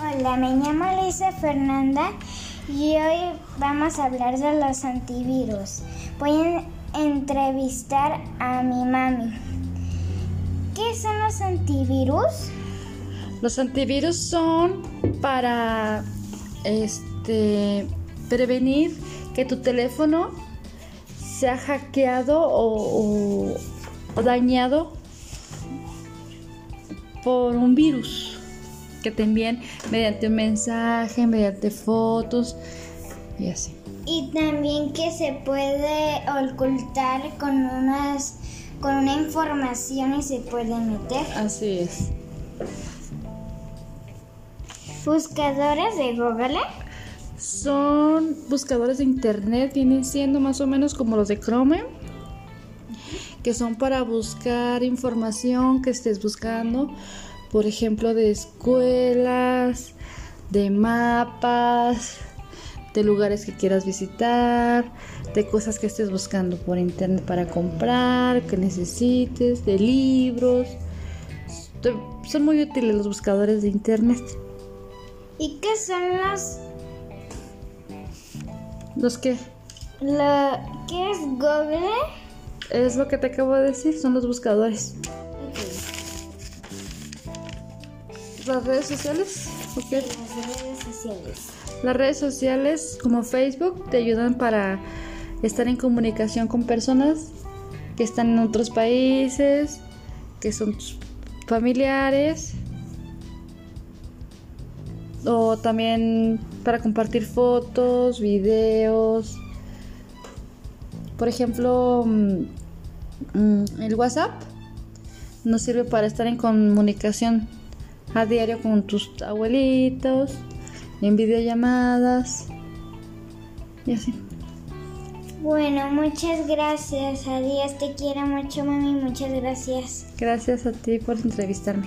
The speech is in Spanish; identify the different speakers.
Speaker 1: Hola, me llamo Lisa Fernanda y hoy vamos a hablar de los antivirus. Voy a entrevistar a mi mami. ¿Qué son los antivirus?
Speaker 2: Los antivirus son para este prevenir que tu teléfono sea hackeado o dañado por un virus que te envíen mediante un mensaje, mediante fotos y así.
Speaker 1: Y también que se puede ocultar con unas con una información y se puede meter.
Speaker 2: Así es.
Speaker 1: Buscadores de Google.
Speaker 2: Son buscadores de internet, vienen siendo más o menos como los de Chrome, que son para buscar información que estés buscando por ejemplo, de escuelas, de mapas, de lugares que quieras visitar, de cosas que estés buscando por internet para comprar, que necesites, de libros. Son muy útiles los buscadores de internet.
Speaker 1: ¿Y qué son los...
Speaker 2: ¿Los qué?
Speaker 1: ¿Qué es Google?
Speaker 2: Es lo que te acabo de decir, son los buscadores. Las redes sociales?
Speaker 1: Las redes sociales.
Speaker 2: Las redes sociales como Facebook te ayudan para estar en comunicación con personas que están en otros países, que son tus familiares, o también para compartir fotos, videos. Por ejemplo, mm, mm, el WhatsApp nos sirve para estar en comunicación a diario con tus abuelitos, en videollamadas y así.
Speaker 1: Bueno, muchas gracias. Adiós, te quiero mucho, mami. Muchas gracias.
Speaker 2: Gracias a ti por entrevistarme.